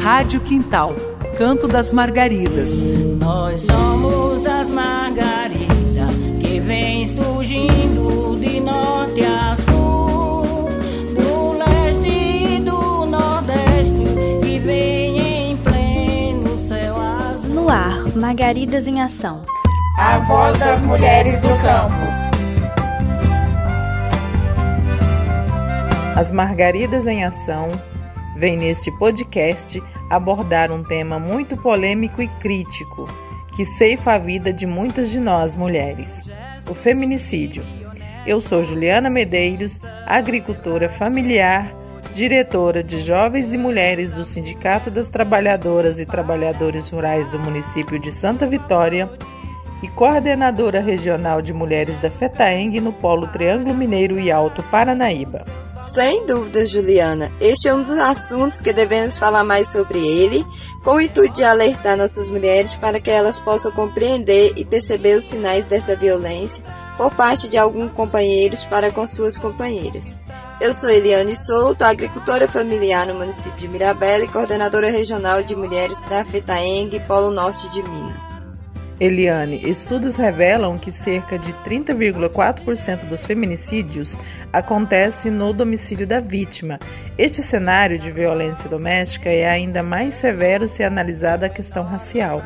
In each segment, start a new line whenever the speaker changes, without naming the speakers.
Rádio Quintal, Canto das Margaridas.
Nós somos as margaridas que vem surgindo de norte a sul, do leste e do nordeste, que vem em pleno céu azul.
No ar, Margaridas em Ação.
A voz das mulheres do campo.
As Margaridas em Ação vem neste podcast abordar um tema muito polêmico e crítico que ceifa a vida de muitas de nós mulheres: o feminicídio. Eu sou Juliana Medeiros, agricultora familiar, diretora de Jovens e Mulheres do Sindicato das Trabalhadoras e Trabalhadores Rurais do município de Santa Vitória e coordenadora regional de mulheres da FETAENG no Polo Triângulo Mineiro e Alto Paranaíba.
Sem dúvida, Juliana, este é um dos assuntos que devemos falar mais sobre ele, com o intuito de alertar nossas mulheres para que elas possam compreender e perceber os sinais dessa violência por parte de alguns companheiros para com suas companheiras. Eu sou Eliane Souto, agricultora familiar no município de Mirabela e coordenadora regional de mulheres da FETAENG, Polo Norte de Minas.
Eliane, estudos revelam que cerca de 30,4% dos feminicídios acontece no domicílio da vítima. Este cenário de violência doméstica é ainda mais severo se analisada a questão racial.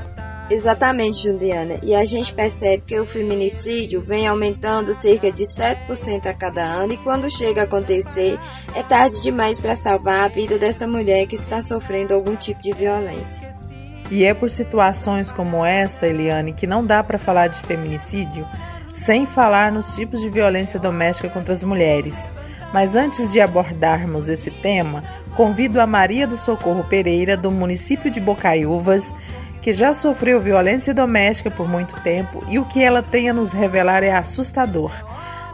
Exatamente, Juliana. E a gente percebe que o feminicídio vem aumentando cerca de 7% a cada ano e quando chega a acontecer, é tarde demais para salvar a vida dessa mulher que está sofrendo algum tipo de violência.
E é por situações como esta, Eliane, que não dá para falar de feminicídio sem falar nos tipos de violência doméstica contra as mulheres. Mas antes de abordarmos esse tema, convido a Maria do Socorro Pereira, do município de Bocaiúvas, que já sofreu violência doméstica por muito tempo e o que ela tem a nos revelar é assustador.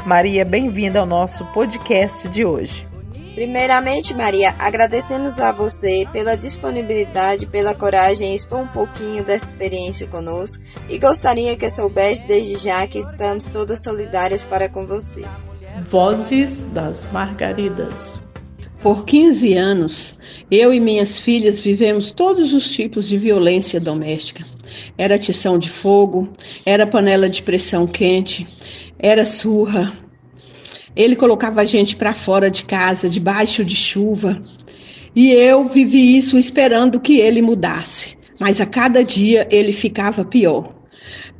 Maria, bem-vinda ao nosso podcast de hoje.
Primeiramente, Maria, agradecemos a você pela disponibilidade, pela coragem em expor um pouquinho dessa experiência conosco e gostaria que soubesse desde já que estamos todas solidárias para com você.
Vozes das Margaridas. Por 15 anos, eu e minhas filhas vivemos todos os tipos de violência doméstica. Era tição de fogo, era panela de pressão quente, era surra, ele colocava a gente para fora de casa, debaixo de chuva. E eu vivi isso esperando que ele mudasse. Mas a cada dia ele ficava pior.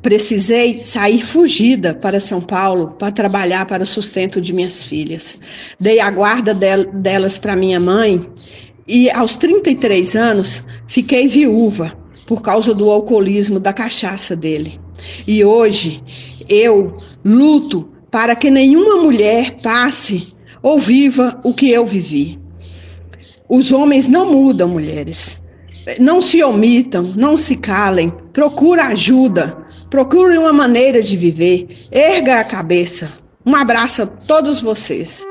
Precisei sair fugida para São Paulo para trabalhar para o sustento de minhas filhas. Dei a guarda delas para minha mãe e aos 33 anos fiquei viúva por causa do alcoolismo da cachaça dele. E hoje eu luto para que nenhuma mulher passe ou viva o que eu vivi. Os homens não mudam, mulheres. Não se omitam, não se calem, procure ajuda, procure uma maneira de viver, erga a cabeça. Um abraço a todos vocês.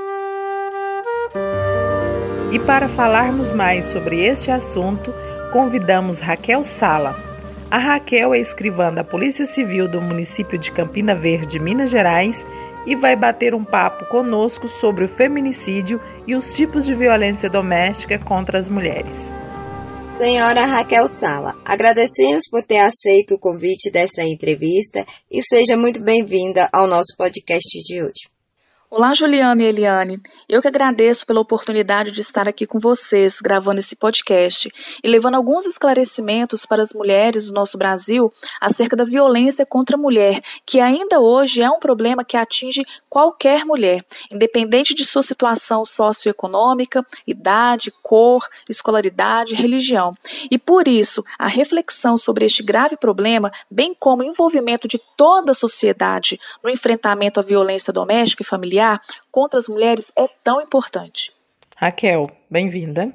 E para falarmos mais sobre este assunto, convidamos Raquel Sala. A Raquel é escrivã da Polícia Civil do município de Campina Verde, Minas Gerais, e vai bater um papo conosco sobre o feminicídio e os tipos de violência doméstica contra as mulheres.
Senhora Raquel Sala, agradecemos por ter aceito o convite desta entrevista e seja muito bem-vinda ao nosso podcast de hoje.
Olá, Juliana e Eliane. Eu que agradeço pela oportunidade de estar aqui com vocês, gravando esse podcast e levando alguns esclarecimentos para as mulheres do nosso Brasil acerca da violência contra a mulher, que ainda hoje é um problema que atinge qualquer mulher, independente de sua situação socioeconômica, idade, cor, escolaridade, religião. E por isso, a reflexão sobre este grave problema, bem como o envolvimento de toda a sociedade no enfrentamento à violência doméstica e familiar, contra as mulheres é tão importante.
Raquel, bem-vinda.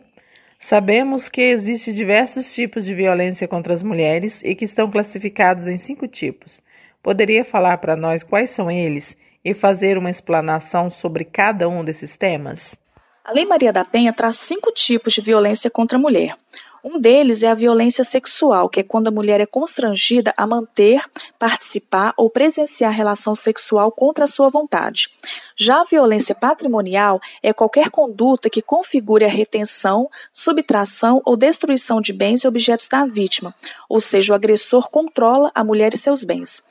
Sabemos que existem diversos tipos de violência contra as mulheres e que estão classificados em cinco tipos. Poderia falar para nós quais são eles e fazer uma explanação sobre cada um desses temas?
A Lei Maria da Penha traz cinco tipos de violência contra a mulher. Um deles é a violência sexual, que é quando a mulher é constrangida a manter, participar ou presenciar relação sexual contra a sua vontade. Já a violência patrimonial é qualquer conduta que configure a retenção, subtração ou destruição de bens e objetos da vítima, ou seja, o agressor controla a mulher e seus bens.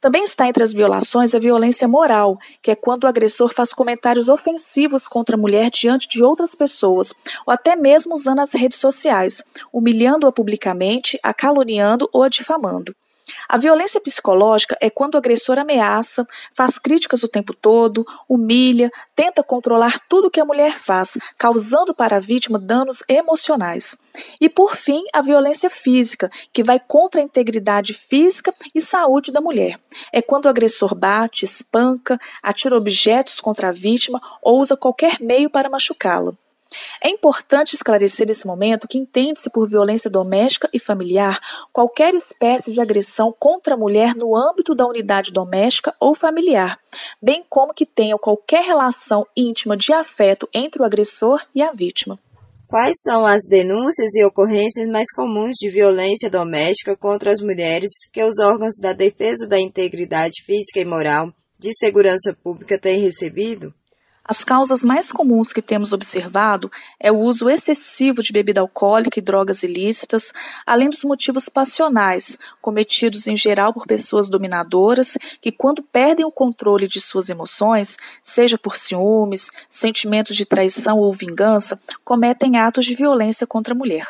Também está entre as violações a violência moral, que é quando o agressor faz comentários ofensivos contra a mulher diante de outras pessoas, ou até mesmo usando as redes sociais, humilhando-a publicamente, a caluniando ou a difamando. A violência psicológica é quando o agressor ameaça, faz críticas o tempo todo, humilha, tenta controlar tudo que a mulher faz, causando para a vítima danos emocionais. E por fim, a violência física, que vai contra a integridade física e saúde da mulher. É quando o agressor bate, espanca, atira objetos contra a vítima ou usa qualquer meio para machucá-la. É importante esclarecer nesse momento que entende-se por violência doméstica e familiar qualquer espécie de agressão contra a mulher no âmbito da unidade doméstica ou familiar, bem como que tenha qualquer relação íntima de afeto entre o agressor e a vítima.
Quais são as denúncias e ocorrências mais comuns de violência doméstica contra as mulheres que os órgãos da defesa da integridade física e moral de segurança pública têm recebido?
As causas mais comuns que temos observado é o uso excessivo de bebida alcoólica e drogas ilícitas, além dos motivos passionais, cometidos em geral por pessoas dominadoras que, quando perdem o controle de suas emoções, seja por ciúmes, sentimentos de traição ou vingança, cometem atos de violência contra a mulher.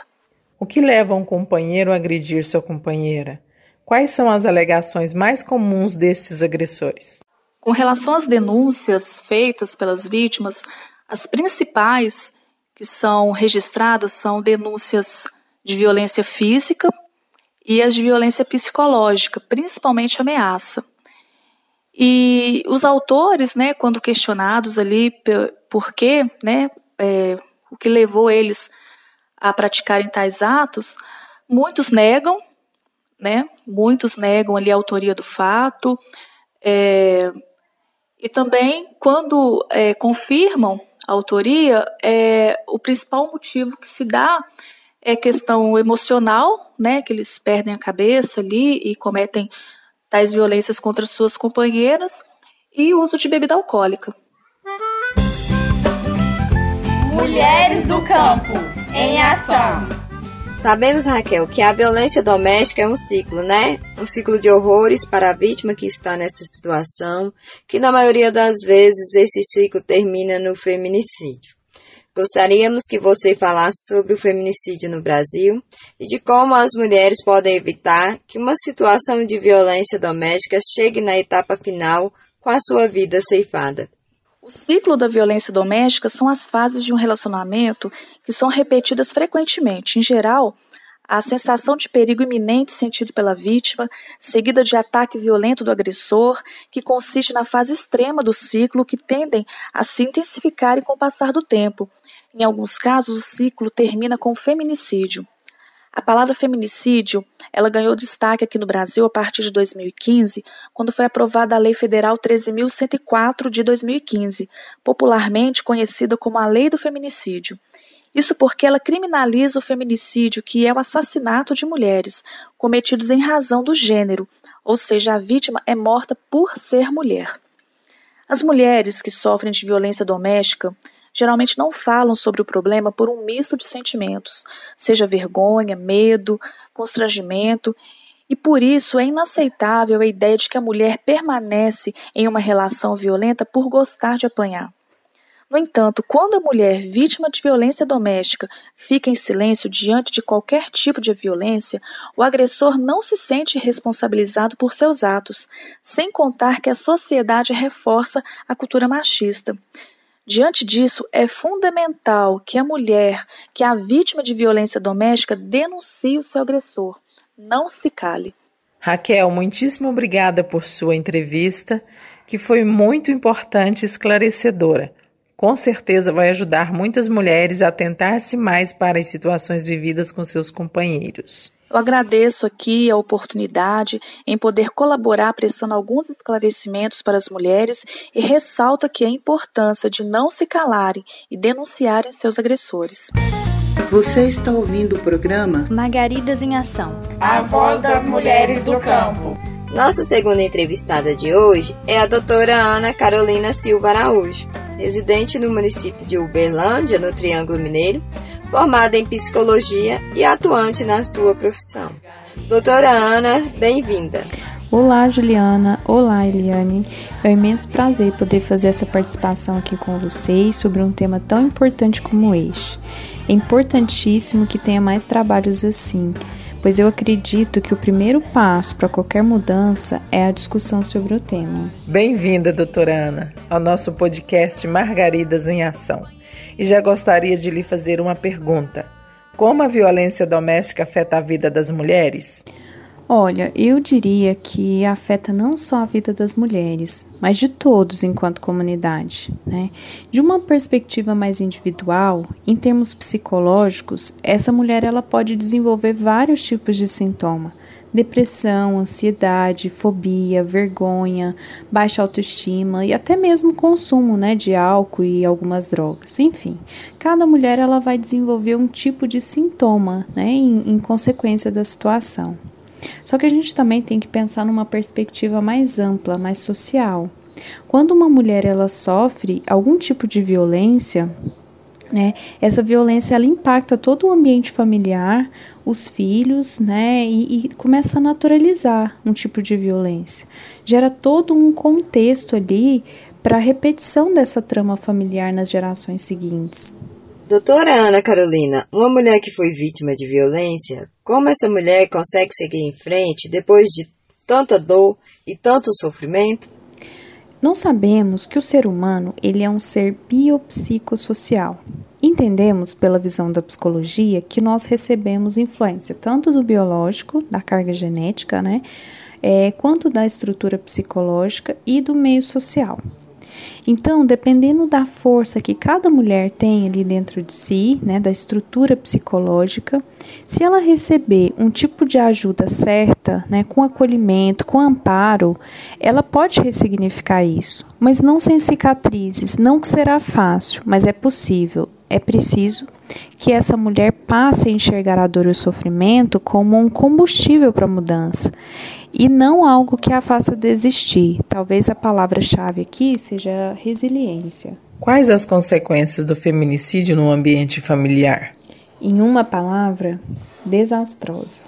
O que leva um companheiro a agredir sua companheira? Quais são as alegações mais comuns destes agressores?
Com relação às denúncias feitas pelas vítimas, as principais que são registradas são denúncias de violência física e as de violência psicológica, principalmente ameaça. E os autores, né, quando questionados ali por quê, né, é, o que levou eles a praticarem tais atos, muitos negam, né, muitos negam ali a autoria do fato, é, e também, quando é, confirmam a autoria, é, o principal motivo que se dá é questão emocional, né, que eles perdem a cabeça ali e cometem tais violências contra suas companheiras, e uso de bebida alcoólica.
Mulheres do campo em ação.
Sabemos, Raquel, que a violência doméstica é um ciclo, né? Um ciclo de horrores para a vítima que está nessa situação, que na maioria das vezes esse ciclo termina no feminicídio. Gostaríamos que você falasse sobre o feminicídio no Brasil e de como as mulheres podem evitar que uma situação de violência doméstica chegue na etapa final com a sua vida ceifada.
O ciclo da violência doméstica são as fases de um relacionamento são repetidas frequentemente. Em geral, a sensação de perigo iminente sentido pela vítima, seguida de ataque violento do agressor, que consiste na fase extrema do ciclo, que tendem a se intensificar com o passar do tempo. Em alguns casos, o ciclo termina com feminicídio. A palavra feminicídio, ela ganhou destaque aqui no Brasil a partir de 2015, quando foi aprovada a Lei Federal 13.104 de 2015, popularmente conhecida como a Lei do Feminicídio. Isso porque ela criminaliza o feminicídio, que é o assassinato de mulheres, cometidos em razão do gênero, ou seja, a vítima é morta por ser mulher. As mulheres que sofrem de violência doméstica geralmente não falam sobre o problema por um misto de sentimentos, seja vergonha, medo, constrangimento, e por isso é inaceitável a ideia de que a mulher permanece em uma relação violenta por gostar de apanhar. No entanto, quando a mulher vítima de violência doméstica fica em silêncio diante de qualquer tipo de violência, o agressor não se sente responsabilizado por seus atos, sem contar que a sociedade reforça a cultura machista. Diante disso, é fundamental que a mulher, que é a vítima de violência doméstica, denuncie o seu agressor. Não se cale.
Raquel, muitíssimo obrigada por sua entrevista, que foi muito importante e esclarecedora. Com certeza vai ajudar muitas mulheres a atentar-se mais para as situações vividas com seus companheiros.
Eu agradeço aqui a oportunidade em poder colaborar prestando alguns esclarecimentos para as mulheres e ressalto aqui a importância de não se calarem e denunciarem seus agressores.
Você está ouvindo o programa
Margaridas em Ação.
A voz das mulheres do campo.
Nossa segunda entrevistada de hoje é a doutora Ana Carolina Silva Araújo, residente no município de Uberlândia, no Triângulo Mineiro, formada em psicologia e atuante na sua profissão. Doutora Ana, bem-vinda.
Olá, Juliana. Olá, Eliane. É um imenso prazer poder fazer essa participação aqui com vocês sobre um tema tão importante como este. É importantíssimo que tenha mais trabalhos assim, pois eu acredito que o primeiro passo para qualquer mudança é a discussão sobre o tema.
Bem-vinda, doutora Ana, ao nosso podcast Margaridas em Ação. E já gostaria de lhe fazer uma pergunta: como a violência doméstica afeta a vida das mulheres?
Olha, eu diria que afeta não só a vida das mulheres, mas de todos enquanto comunidade. Né? De uma perspectiva mais individual, em termos psicológicos, essa mulher ela pode desenvolver vários tipos de sintoma. Depressão, ansiedade, fobia, vergonha, baixa autoestima e até mesmo consumo né, de álcool e algumas drogas. Enfim, cada mulher ela vai desenvolver um tipo de sintoma né, em, em consequência da situação. Só que a gente também tem que pensar numa perspectiva mais ampla, mais social. Quando uma mulher ela sofre algum tipo de violência, né, essa violência ela impacta todo o ambiente familiar, os filhos, né, e, e começa a naturalizar um tipo de violência. Gera todo um contexto ali para a repetição dessa trama familiar nas gerações seguintes.
Doutora Ana Carolina, uma mulher que foi vítima de violência, como essa mulher consegue seguir em frente depois de tanta dor e tanto sofrimento?
Nós sabemos que o ser humano ele é um ser biopsicossocial. Entendemos pela visão da psicologia que nós recebemos influência tanto do biológico, da carga genética, né, é, quanto da estrutura psicológica e do meio social. Então, dependendo da força que cada mulher tem ali dentro de si, né, da estrutura psicológica, se ela receber um tipo de ajuda certa, né, com acolhimento, com amparo, ela pode ressignificar isso, mas não sem cicatrizes, não que será fácil, mas é possível. É preciso que essa mulher passe a enxergar a dor e o sofrimento como um combustível para a mudança e não algo que a faça desistir. Talvez a palavra-chave aqui seja resiliência.
Quais as consequências do feminicídio no ambiente familiar?
Em uma palavra, desastrosa.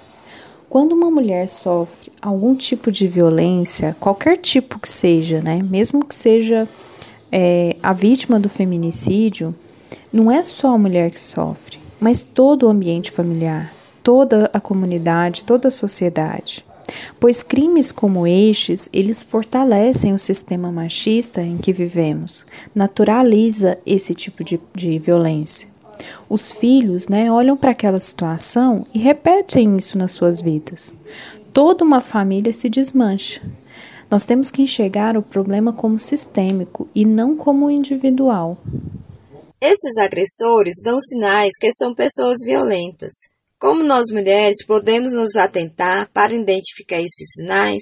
Quando uma mulher sofre algum tipo de violência, qualquer tipo que seja, né, mesmo que seja é, a vítima do feminicídio, não é só a mulher que sofre, mas todo o ambiente familiar, toda a comunidade, toda a sociedade pois crimes como estes, eles fortalecem o sistema machista em que vivemos, naturaliza esse tipo de, de violência. Os filhos né, olham para aquela situação e repetem isso nas suas vidas. Toda uma família se desmancha. Nós temos que enxergar o problema como sistêmico e não como individual.
Esses agressores dão sinais que são pessoas violentas. Como nós mulheres podemos nos atentar para identificar esses sinais?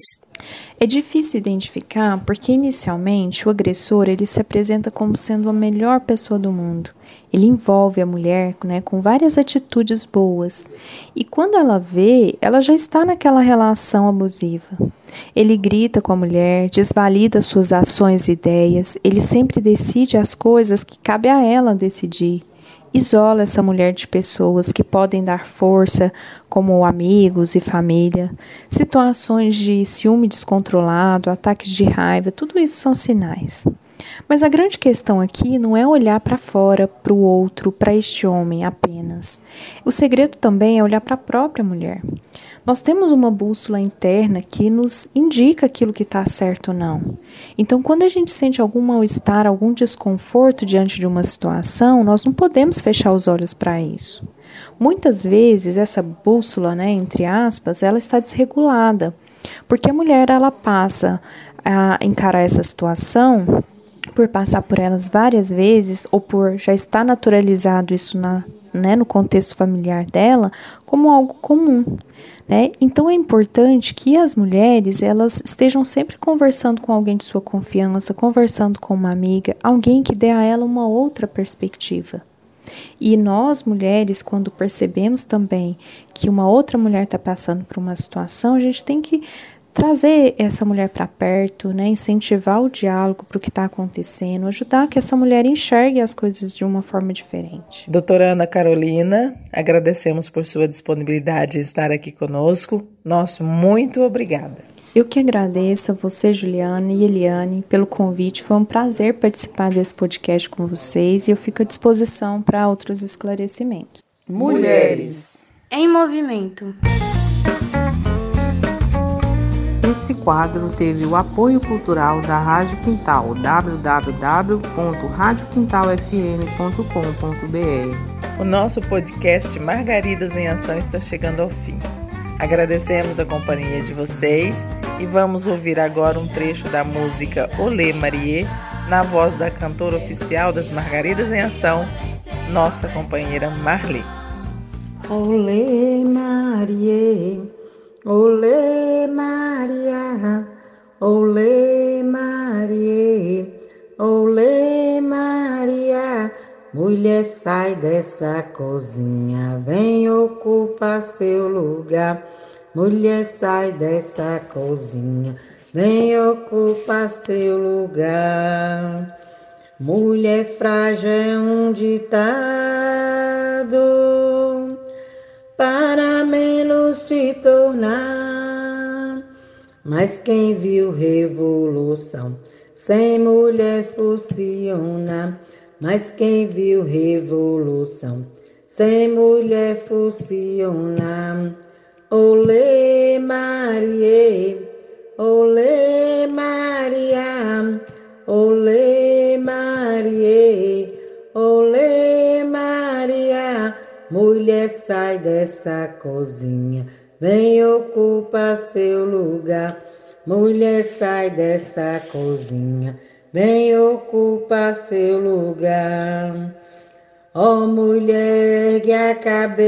É difícil identificar porque inicialmente o agressor ele se apresenta como sendo a melhor pessoa do mundo. Ele envolve a mulher né, com várias atitudes boas e quando ela vê, ela já está naquela relação abusiva. Ele grita com a mulher, desvalida suas ações e ideias, ele sempre decide as coisas que cabe a ela decidir isola essa mulher de pessoas que podem dar força, como amigos e família. Situações de ciúme descontrolado, ataques de raiva, tudo isso são sinais. Mas a grande questão aqui não é olhar para fora, para o outro, para este homem apenas. O segredo também é olhar para a própria mulher. Nós temos uma bússola interna que nos indica aquilo que está certo ou não. Então, quando a gente sente algum mal-estar, algum desconforto diante de uma situação, nós não podemos fechar os olhos para isso. Muitas vezes essa bússola, né, entre aspas, ela está desregulada, porque a mulher ela passa a encarar essa situação por passar por elas várias vezes ou por já estar naturalizado isso na, né, no contexto familiar dela como algo comum. Né? Então é importante que as mulheres elas estejam sempre conversando com alguém de sua confiança, conversando com uma amiga, alguém que dê a ela uma outra perspectiva. E nós, mulheres, quando percebemos também que uma outra mulher está passando por uma situação, a gente tem que trazer essa mulher para perto, né, incentivar o diálogo para o que está acontecendo, ajudar que essa mulher enxergue as coisas de uma forma diferente.
Doutora Ana Carolina, agradecemos por sua disponibilidade de estar aqui conosco. Nosso muito obrigada.
Eu que agradeço a você, Juliana e Eliane, pelo convite. Foi um prazer participar desse podcast com vocês e eu fico à disposição para outros esclarecimentos.
Mulheres
em movimento.
Esse quadro teve o apoio cultural da Rádio Quintal, www.radioquintalfm.com.br. O nosso podcast Margaridas em Ação está chegando ao fim. Agradecemos a companhia de vocês e vamos ouvir agora um trecho da música Olê Marie, na voz da cantora oficial das Margaridas em Ação, nossa companheira Marli.
Olê Marie Olê Maria, olê Maria, olê Maria, mulher sai dessa cozinha, vem ocupar seu lugar. Mulher sai dessa cozinha, vem ocupar seu lugar. Mulher frágil é um ditado te tornar. Mas quem viu revolução sem mulher funciona? Mas quem viu revolução sem mulher funciona? Olê Maria, olê Maria, olê Maria, olê. Mulher, sai dessa cozinha, vem ocupa seu lugar. Mulher, sai dessa cozinha, vem ocupa seu lugar. Ó oh, mulher, que a cabeça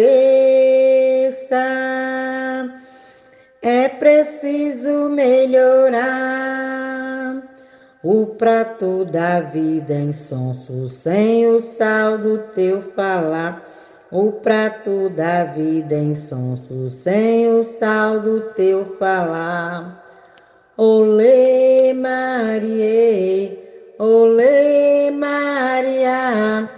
é preciso melhorar. O prato da vida em sonso, sem o sal do teu falar o prato da vida em sonso, sem o sal do teu falar. Olê Maria, olê Maria,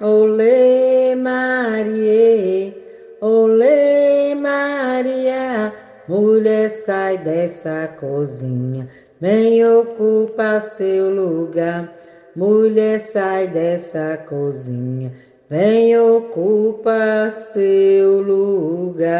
olê Maria, olê Maria, mulher sai dessa cozinha, vem ocupa seu lugar. Mulher sai dessa cozinha, vem ocupa seu lugar.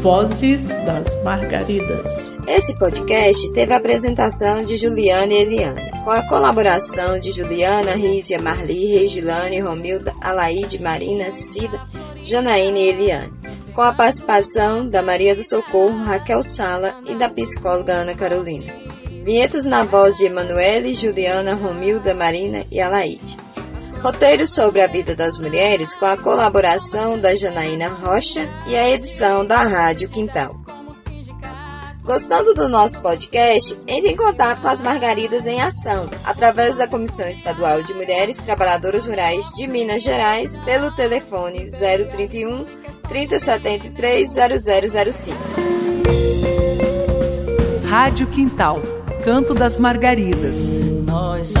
Vozes das Margaridas.
Esse podcast teve a apresentação de Juliana e Eliane, com a colaboração de Juliana, Rízia, Marli, Regilane, Romilda, Alaide, Marina, Cida, Janaína e Eliane, com a participação da Maria do Socorro, Raquel Sala e da psicóloga Ana Carolina. Vinhetas na voz de Emanuele, Juliana, Romilda, Marina e Alaide. Roteiro sobre a vida das mulheres com a colaboração da Janaína Rocha e a edição da Rádio Quintal. Gostando do nosso podcast? Entre em contato com as Margaridas em Ação, através da Comissão Estadual de Mulheres Trabalhadoras Rurais de Minas Gerais, pelo telefone 031 3073 0005.
Rádio Quintal Canto das Margaridas.
Nós